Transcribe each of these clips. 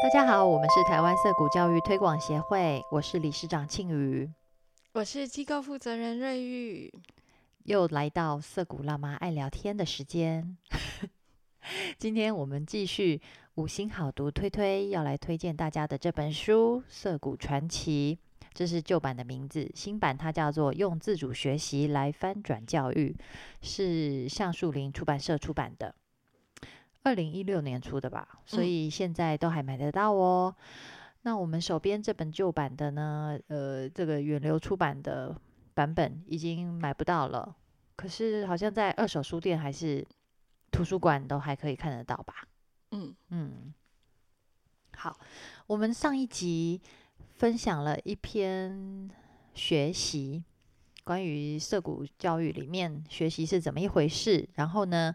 大家好，我们是台湾色谷教育推广协会，我是理事长庆瑜，我是机构负责人瑞玉，又来到色谷辣妈爱聊天的时间。今天我们继续五星好读推推，要来推荐大家的这本书《色谷传奇》，这是旧版的名字，新版它叫做《用自主学习来翻转教育》，是橡树林出版社出版的。二零一六年出的吧，所以现在都还买得到哦。那我们手边这本旧版的呢？呃，这个远流出版的版本已经买不到了，可是好像在二手书店还是图书馆都还可以看得到吧？嗯嗯。好，我们上一集分享了一篇学习，关于涉谷教育里面学习是怎么一回事，然后呢？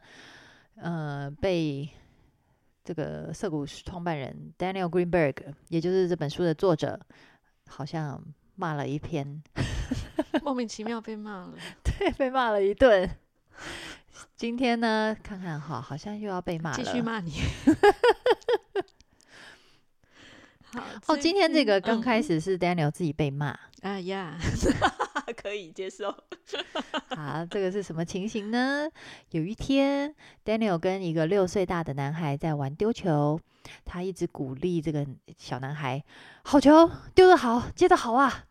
呃，被这个涩谷创办人 Daniel Greenberg，也就是这本书的作者，好像骂了一篇，莫名其妙被骂了，对，被骂了一顿。今天呢，看看哈，好像又要被骂了，继续骂你。好哦，今天这个刚开始是 Daniel 自己被骂，哎呀。可以接受。好，这个是什么情形呢？有一天，Daniel 跟一个六岁大的男孩在玩丢球，他一直鼓励这个小男孩：“好球，丢得好，接得好啊！”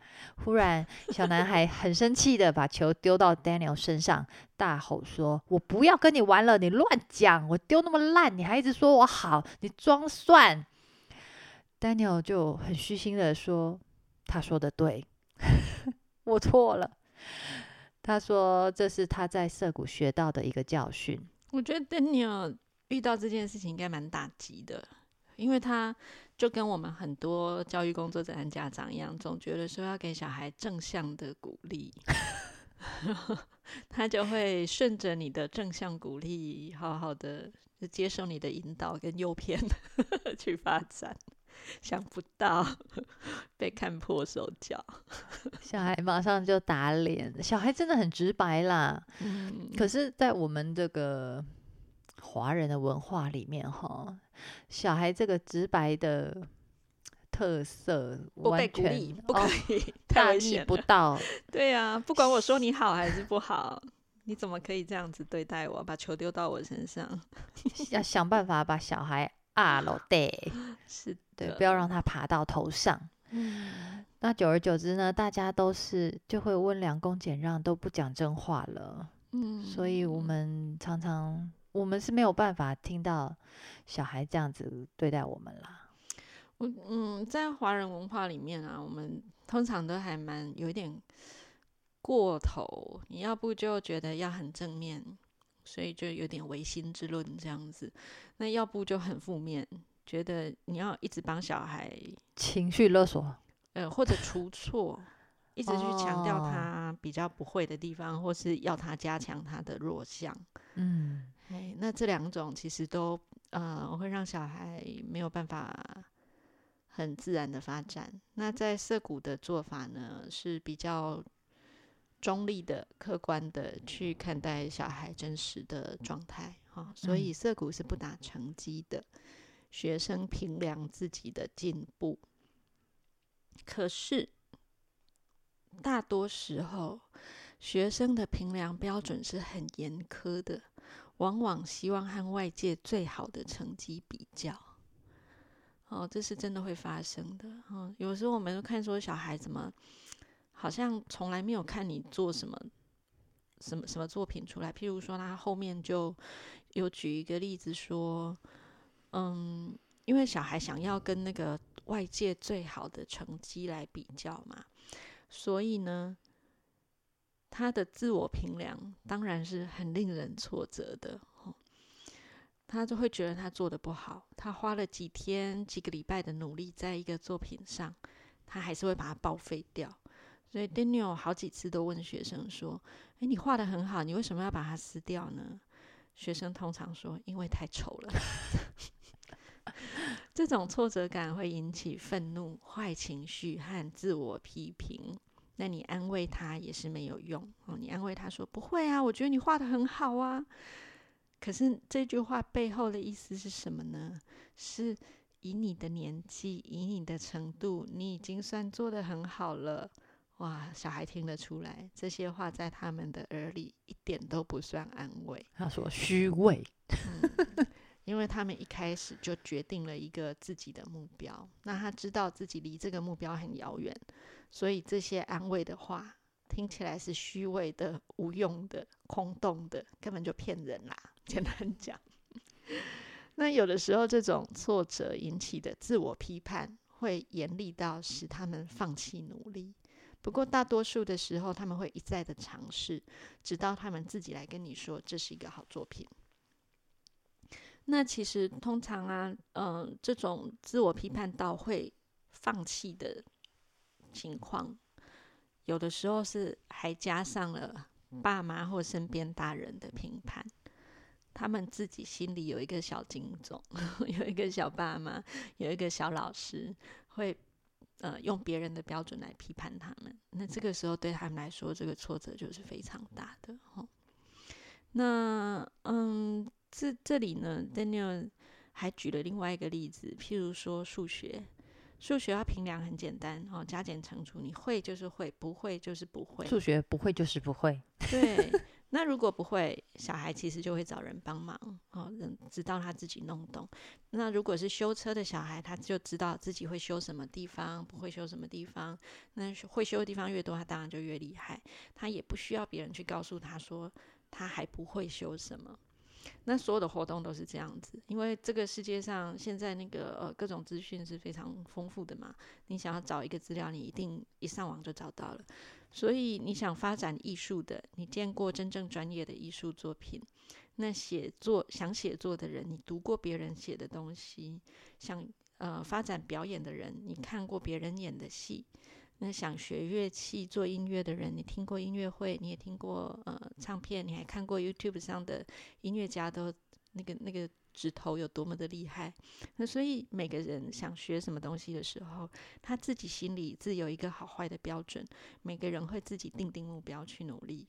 忽然，小男孩很生气的把球丢到 Daniel 身上，大吼说：“我不要跟你玩了，你乱讲！我丢那么烂，你还一直说我好，你装蒜。”Daniel 就很虚心的说：“他说的对。” 我错了，他说这是他在涩谷学到的一个教训。我觉得 Daniel 遇到这件事情应该蛮打击的，因为他就跟我们很多教育工作者和家长一样，总觉得说要给小孩正向的鼓励，他就会顺着你的正向鼓励，好好的接受你的引导跟诱骗 去发展。想不到被看破手脚，小孩马上就打脸。小孩真的很直白啦。嗯，可是，在我们这个华人的文化里面，哈，小孩这个直白的特色，完全不可以大逆不道。对呀，不管我说你好还是不好，你怎么可以这样子对待我？把球丢到我身上，要想办法把小孩。啊，老对，是对，不要让他爬到头上。嗯，那久而久之呢，大家都是就会温良恭俭让，都不讲真话了。嗯，所以我们常常我们是没有办法听到小孩这样子对待我们啦。我嗯，在华人文化里面啊，我们通常都还蛮有一点过头，你要不就觉得要很正面。所以就有点唯心之论这样子，那要不就很负面，觉得你要一直帮小孩情绪勒索，呃，或者出错，一直去强调他比较不会的地方，或是要他加强他的弱项。嗯，哎，那这两种其实都呃会让小孩没有办法很自然的发展。那在涩谷的做法呢是比较。中立的、客观的去看待小孩真实的状态，哈，所以色谷是不打成绩的，学生评量自己的进步。可是大多时候，学生的评量标准是很严苛的，往往希望和外界最好的成绩比较。哦，这是真的会发生的。哈，有时候我们看说小孩怎么。好像从来没有看你做什么什么什么作品出来。譬如说，他后面就有举一个例子说，嗯，因为小孩想要跟那个外界最好的成绩来比较嘛，所以呢，他的自我评量当然是很令人挫折的。他就会觉得他做的不好，他花了几天、几个礼拜的努力在一个作品上，他还是会把它报废掉。所以 Daniel 好几次都问学生说：“哎，你画的很好，你为什么要把它撕掉呢？”学生通常说：“因为太丑了。”这种挫折感会引起愤怒、坏情绪和自我批评。那你安慰他也是没有用哦。你安慰他说：“不会啊，我觉得你画的很好啊。”可是这句话背后的意思是什么呢？是以你的年纪，以你的程度，你已经算做得很好了。哇，小孩听得出来，这些话在他们的耳里一点都不算安慰。他说虚伪，因为他们一开始就决定了一个自己的目标，那他知道自己离这个目标很遥远，所以这些安慰的话听起来是虚伪的、无用的、空洞的，根本就骗人啦。简单讲，那有的时候这种挫折引起的自我批判会严厉到使他们放弃努力。不过，大多数的时候，他们会一再的尝试，直到他们自己来跟你说这是一个好作品。那其实通常啊，嗯，这种自我批判到会放弃的情况，有的时候是还加上了爸妈或身边大人的评判，他们自己心里有一个小警总，有一个小爸妈，有一个小老师会。呃，用别人的标准来批判他们，那这个时候对他们来说，这个挫折就是非常大的哈。那嗯，这这里呢，Daniel 还举了另外一个例子，譬如说数学，数学要评量很简单哦，加减乘除，你会就是会，不会就是不会。数学不会就是不会。对。那如果不会，小孩其实就会找人帮忙哦，人直到他自己弄懂。那如果是修车的小孩，他就知道自己会修什么地方，不会修什么地方。那会修的地方越多，他当然就越厉害。他也不需要别人去告诉他说他还不会修什么。那所有的活动都是这样子，因为这个世界上现在那个呃各种资讯是非常丰富的嘛。你想要找一个资料，你一定一上网就找到了。所以你想发展艺术的，你见过真正专业的艺术作品；那写作想写作的人，你读过别人写的东西；想呃发展表演的人，你看过别人演的戏；那想学乐器做音乐的人，你听过音乐会，你也听过呃唱片，你还看过 YouTube 上的音乐家都那个那个。指头有多么的厉害，那所以每个人想学什么东西的时候，他自己心里自有一个好坏的标准。每个人会自己定定目标去努力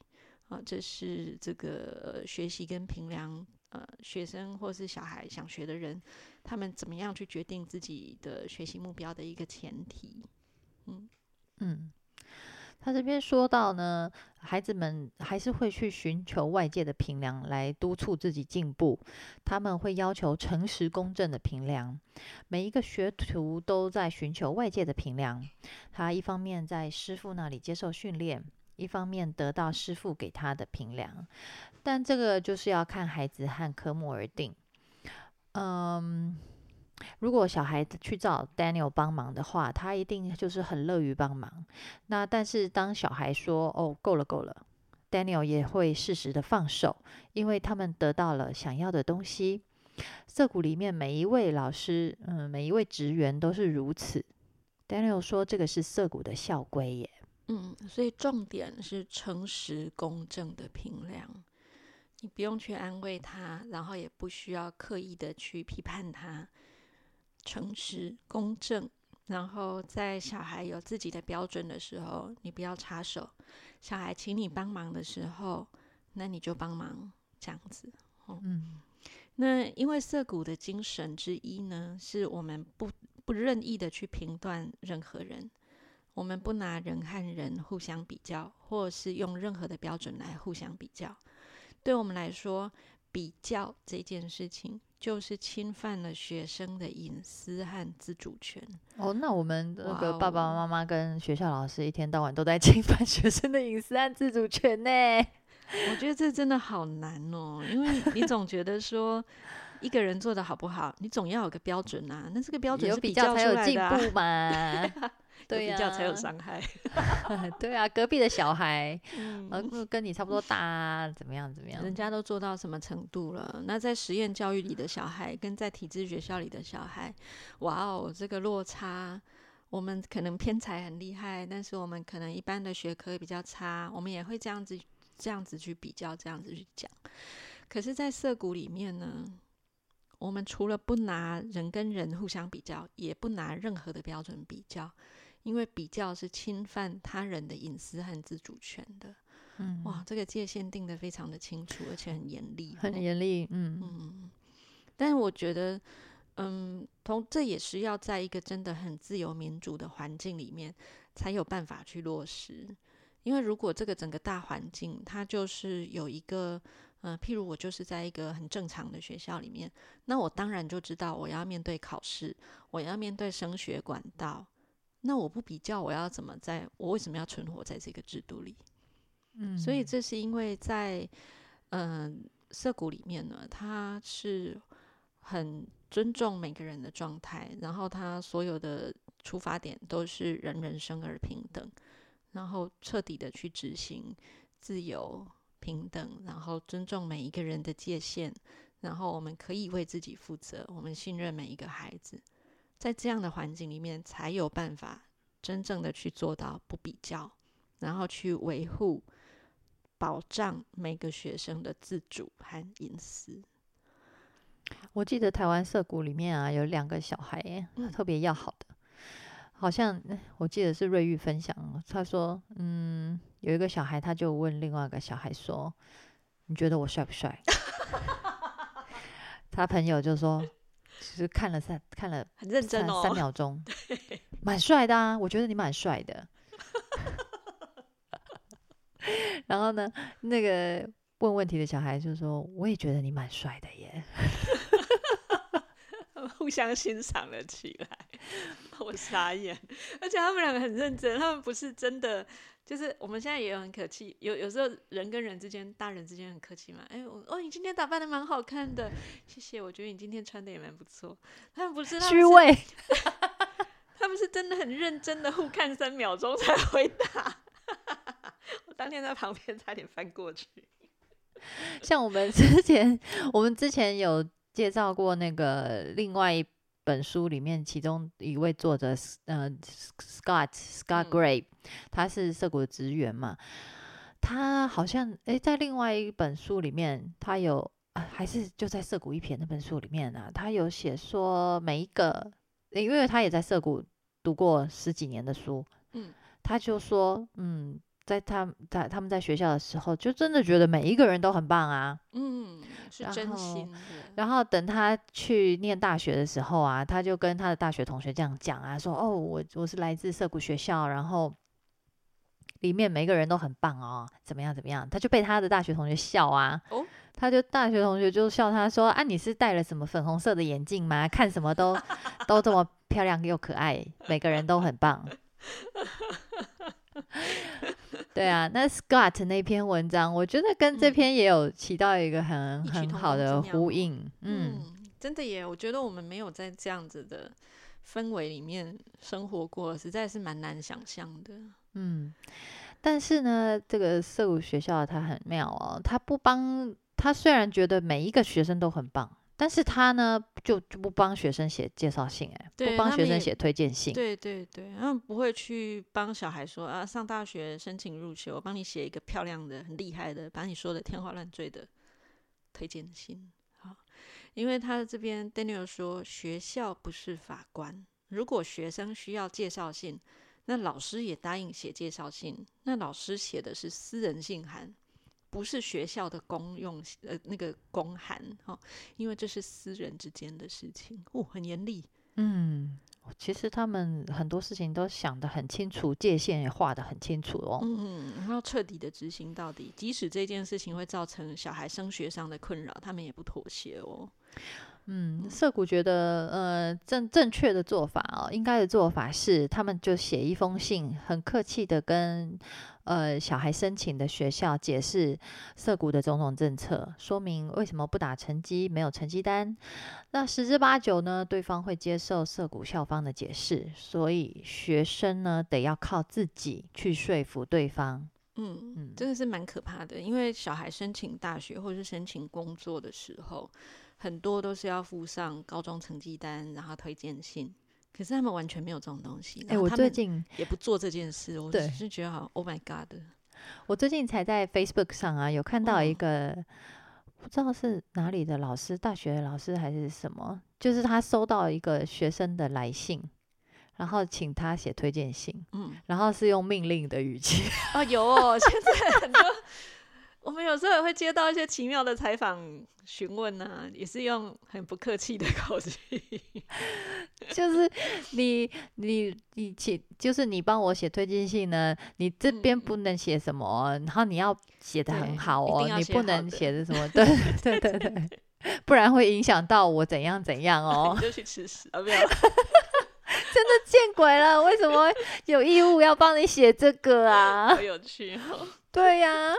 啊，这是这个学习跟评量呃学生或是小孩想学的人，他们怎么样去决定自己的学习目标的一个前提。嗯嗯。他这边说到呢，孩子们还是会去寻求外界的评量来督促自己进步。他们会要求诚实公正的评量。每一个学徒都在寻求外界的评量。他一方面在师傅那里接受训练，一方面得到师傅给他的评量。但这个就是要看孩子和科目而定。嗯。如果小孩子去找 Daniel 帮忙的话，他一定就是很乐于帮忙。那但是当小孩说“哦，够了，够了 ”，Daniel 也会适时的放手，因为他们得到了想要的东西。涩谷里面每一位老师，嗯，每一位职员都是如此。Daniel 说：“这个是涩谷的校规耶。”嗯，所以重点是诚实公正的评量。你不用去安慰他，然后也不需要刻意的去批判他。诚实、公正，然后在小孩有自己的标准的时候，你不要插手。小孩请你帮忙的时候，那你就帮忙，这样子。嗯，那因为涩谷的精神之一呢，是我们不不任意的去评断任何人，我们不拿人和人互相比较，或是用任何的标准来互相比较。对我们来说，比较这件事情。就是侵犯了学生的隐私和自主权。哦，那我们那个爸爸妈妈跟学校老师一天到晚都在侵犯学生的隐私和自主权呢。我觉得这真的好难哦，因为你总觉得说一个人做的好不好，你总要有个标准啊。那这个标准是比较才有进步嘛？对呀，比较才有伤害。对啊，隔壁的小孩，呃，跟你差不多大，怎么样？怎么样？人家都做到什么程度了？那在实验教育里的小孩，跟在体制学校里的小孩，哇哦，这个落差，我们可能偏才很厉害，但是我们可能一般的学科比较差，我们也会这样子，这样子去比较，这样子去讲。可是，在涩谷里面呢，我们除了不拿人跟人互相比较，也不拿任何的标准比较。因为比较是侵犯他人的隐私和自主权的，嗯，哇，这个界限定的非常的清楚，而且很严厉，很严厉，嗯嗯。但是我觉得，嗯，同这也是要在一个真的很自由民主的环境里面才有办法去落实。因为如果这个整个大环境它就是有一个，嗯，譬如我就是在一个很正常的学校里面，那我当然就知道我要面对考试，我要面对升学管道。那我不比较，我要怎么在？我为什么要存活在这个制度里？嗯，所以这是因为在嗯涩谷里面呢，它是很尊重每个人的状态，然后他所有的出发点都是人人生而平等，然后彻底的去执行自由平等，然后尊重每一个人的界限，然后我们可以为自己负责，我们信任每一个孩子。在这样的环境里面，才有办法真正的去做到不比较，然后去维护、保障每个学生的自主和隐私。我记得台湾社谷里面啊，有两个小孩特别要好的，好像我记得是瑞玉分享，他说：“嗯，有一个小孩他就问另外一个小孩说：‘你觉得我帅不帅？’ 他朋友就说。”其实看了三看了很认真哦，三秒钟，蛮帅的啊，我觉得你蛮帅的。然后呢，那个问问题的小孩就说：“我也觉得你蛮帅的耶。”互相欣赏了起来，我傻眼。而且他们两个很认真，他们不是真的。就是我们现在也有很客气，有有时候人跟人之间，大人之间很客气嘛。哎，我哦，你今天打扮的蛮好看的，谢谢。我觉得你今天穿的也蛮不错。他们不是虚伪，他们是真的很认真的互看三秒钟才回答。我当天在旁边差点翻过去。像我们之前，我们之前有介绍过那个另外一。本书里面，其中一位作者，呃，Scott Scott Gray，他是涩谷的职员嘛。他好像诶，在另外一本书里面，他有啊还是就在涩谷一篇那本书里面呢，他有写说每一个，因为他也在涩谷读过十几年的书，嗯，他就说，嗯。在他在他们在学校的时候，就真的觉得每一个人都很棒啊。嗯，是真心的。然后等他去念大学的时候啊，他就跟他的大学同学这样讲啊，说：“哦，我我是来自涩谷学校，然后里面每个人都很棒哦，怎么样怎么样？”他就被他的大学同学笑啊。哦。他就大学同学就笑他说：“啊，你是戴了什么粉红色的眼镜吗？看什么都 都这么漂亮又可爱，每个人都很棒。” 对啊，那 Scott 那篇文章，我觉得跟这篇也有起到一个很很好的呼应。嗯，真的耶，我觉得我们没有在这样子的氛围里面生活过，实在是蛮难想象的。嗯，但是呢，这个社谷学校它很妙哦，它不帮它，虽然觉得每一个学生都很棒。但是他呢，就就不帮学生写介绍信，哎，不帮学生写推荐信。对对对，他们不会去帮小孩说啊，上大学申请入学，我帮你写一个漂亮的、很厉害的，把你说的天花乱坠的推荐信。好，因为他这边 Daniel 说，学校不是法官，如果学生需要介绍信，那老师也答应写介绍信，那老师写的是私人信函。不是学校的公用呃那个公函哈，因为这是私人之间的事情哦，很严厉。嗯，其实他们很多事情都想得很清楚，界限也画得很清楚哦。嗯，然后彻底的执行到底，即使这件事情会造成小孩升学上的困扰，他们也不妥协哦。嗯，涩谷觉得，呃，正正确的做法哦，应该的做法是，他们就写一封信，很客气的跟，呃，小孩申请的学校解释涉谷的种种政策，说明为什么不打成绩，没有成绩单。那十之八九呢，对方会接受涉谷校方的解释，所以学生呢，得要靠自己去说服对方。嗯嗯，真的是蛮可怕的，因为小孩申请大学或是申请工作的时候。很多都是要附上高中成绩单，然后推荐信。可是他们完全没有这种东西。哎，我最近也不做这件事。我只是觉得好，Oh my God！我最近才在 Facebook 上啊，有看到一个不知道是哪里的老师，大学的老师还是什么，就是他收到一个学生的来信，然后请他写推荐信。嗯，然后是用命令的语气。啊，有哦，现在很多。我们有时候也会接到一些奇妙的采访询问啊，也是用很不客气的口气，就是你你你写，就是你帮我写推荐信呢，你这边不能写什么，然后你要写的很好哦，你不能写的什么，对对对对，不然会影响到我怎样怎样哦，就去吃屎啊！没有，真的见鬼了，为什么有义务要帮你写这个啊？好有趣哦，对呀。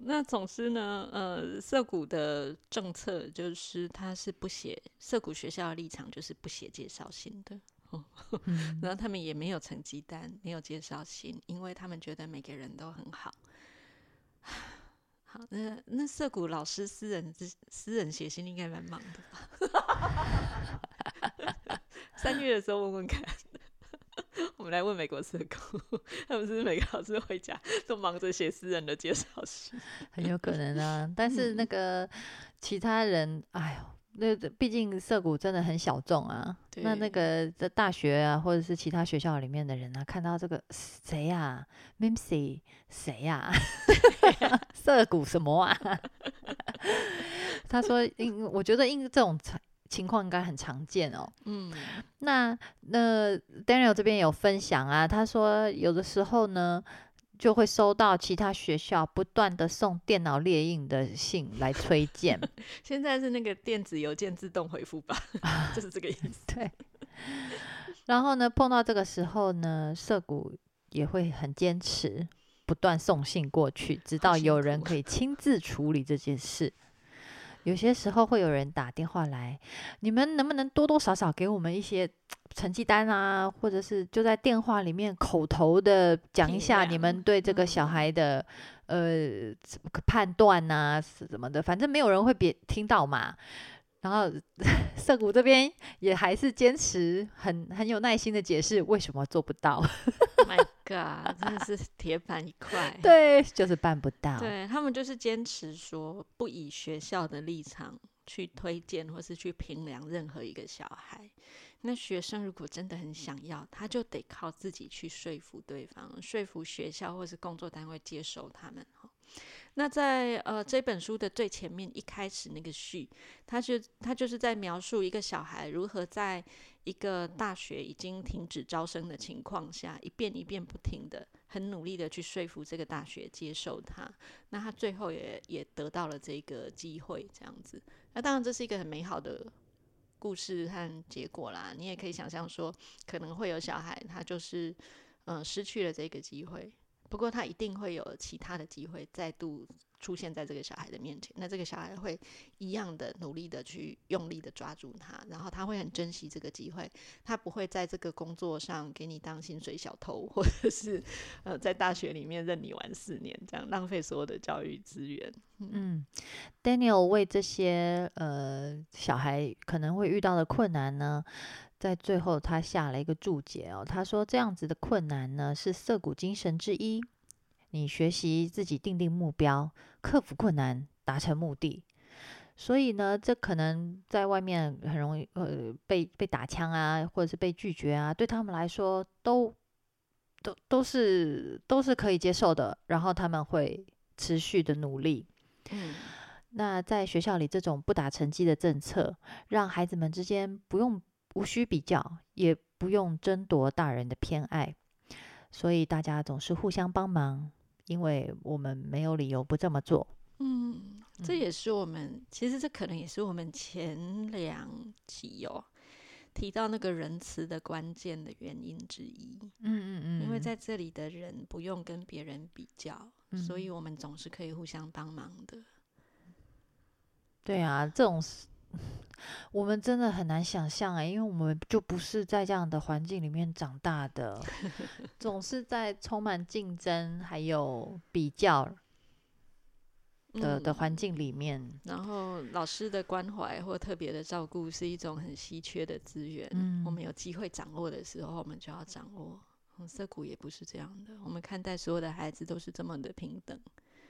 那总之呢，呃，涩谷的政策就是他是不写涩谷学校的立场，就是不写介绍信的。然后他们也没有成绩单，没有介绍信，因为他们觉得每个人都很好。好，那那涩谷老师私人私私人写信应该蛮忙的吧？三月的时候问问看。我们来问美国社工，他们是每个老师回家都忙着写私人的介绍信，很有可能啊。但是那个其他人，哎呦，那毕竟涩谷真的很小众啊。那那个在大学啊，或者是其他学校里面的人啊，看到这个谁呀，Mimsy 谁呀，涩谷什么啊？他说，因我觉得因这种情况应该很常见哦。嗯，那那 Daniel 这边有分享啊，他说有的时候呢，就会收到其他学校不断的送电脑列印的信来推荐。现在是那个电子邮件自动回复吧，就是这个意思。对。然后呢，碰到这个时候呢，社谷也会很坚持，不断送信过去，直到有人可以亲自处理这件事。有些时候会有人打电话来，你们能不能多多少少给我们一些成绩单啊，或者是就在电话里面口头的讲一下你们对这个小孩的呃判断呐，是什么的，反正没有人会别听到嘛。然后 涩谷这边也还是坚持很很有耐心的解释为什么做不到。My God，真的是铁板一块。对，就是办不到。对他们就是坚持说不以学校的立场去推荐或是去评量任何一个小孩。那学生如果真的很想要，他就得靠自己去说服对方，说服学校或是工作单位接受他们。那在呃这本书的最前面一开始那个序，他就他就是在描述一个小孩如何在一个大学已经停止招生的情况下，一遍一遍不停的很努力的去说服这个大学接受他。那他最后也也得到了这个机会，这样子。那当然这是一个很美好的故事和结果啦。你也可以想象说，可能会有小孩他就是嗯失去了这个机会。不过他一定会有其他的机会再度出现在这个小孩的面前，那这个小孩会一样的努力的去用力的抓住他，然后他会很珍惜这个机会，他不会在这个工作上给你当薪水小偷，或者是呃在大学里面任你玩四年，这样浪费所有的教育资源。嗯，Daniel 为这些呃小孩可能会遇到的困难呢？在最后，他下了一个注解哦。他说：“这样子的困难呢，是涩谷精神之一。你学习自己定定目标，克服困难，达成目的。所以呢，这可能在外面很容易呃被被打枪啊，或者是被拒绝啊，对他们来说都都都是都是可以接受的。然后他们会持续的努力。嗯，那在学校里，这种不打成绩的政策，让孩子们之间不用。”无需比较，也不用争夺大人的偏爱，所以大家总是互相帮忙，因为我们没有理由不这么做。嗯，这也是我们其实这可能也是我们前两集哦提到那个仁慈的关键的原因之一。嗯嗯嗯，因为在这里的人不用跟别人比较，所以我们总是可以互相帮忙的。对啊，这种。我们真的很难想象哎，因为我们就不是在这样的环境里面长大的，总是在充满竞争还有比较 的的环境里面。然后老师的关怀或特别的照顾是一种很稀缺的资源，嗯，我们有机会掌握的时候，我们就要掌握。色谷也不是这样的，我们看待所有的孩子都是这么的平等。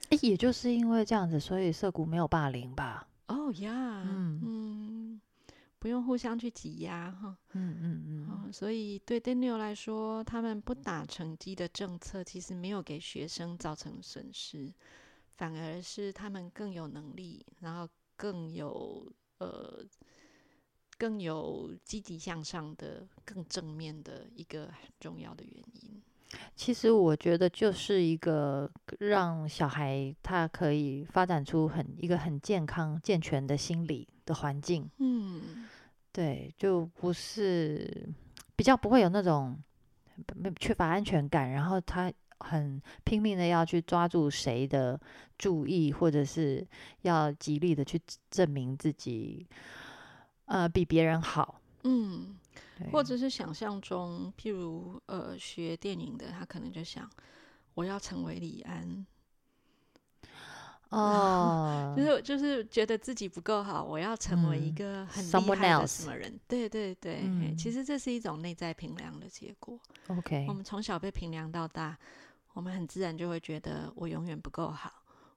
哎，也就是因为这样子，所以涩谷没有霸凌吧？哦呀，嗯。嗯，不用互相去挤压哈，嗯嗯嗯，所以对 Daniel 来说，他们不打成绩的政策其实没有给学生造成损失，反而是他们更有能力，然后更有呃更有积极向上的、更正面的一个很重要的原因。其实我觉得就是一个让小孩他可以发展出很一个很健康健全的心理的环境。嗯，对，就不是比较不会有那种缺乏安全感，然后他很拼命的要去抓住谁的注意，或者是要极力的去证明自己，呃，比别人好。嗯。或者是想象中，譬如呃，学电影的他可能就想，我要成为李安，哦，就是就是觉得自己不够好，我要成为一个很厉害的什么人？对对对，其实这是一种内在评量的结果。OK，我们从小被评量到大，我们很自然就会觉得我永远不够好，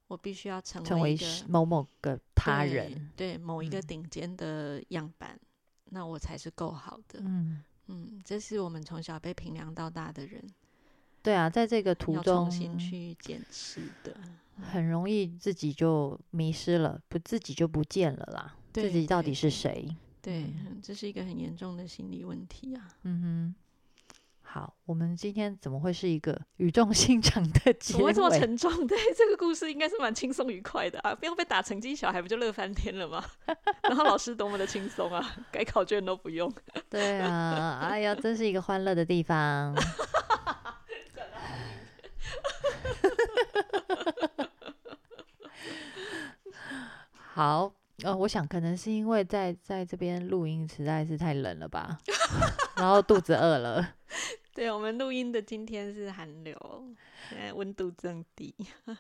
我必须要成为一个某某个他人，对某一个顶尖的样板。那我才是够好的。嗯嗯，这是我们从小被评量到大的人。对啊，在这个途中重新去检视的，很容易自己就迷失了，不自己就不见了啦。自己到底是谁？对，这是一个很严重的心理问题啊。嗯哼。好，我们今天怎么会是一个语重心长的 结尾？会这么沉重？对，这个故事应该是蛮轻松愉快的啊！不用被打成绩，小孩不就乐翻天了吗？然后老师多么的轻松啊，改考卷都不用。对啊，哎呀，真是一个欢乐的地方。好，呃，我想可能是因为在在这边录音实在是太冷了吧，然后肚子饿了。对我们录音的今天是寒流，现在温度正低，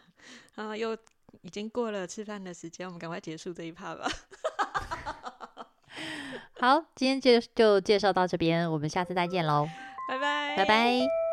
然后又已经过了吃饭的时间，我们赶快结束这一趴吧。好，今天就就介绍到这边，我们下次再见喽，拜拜，拜拜。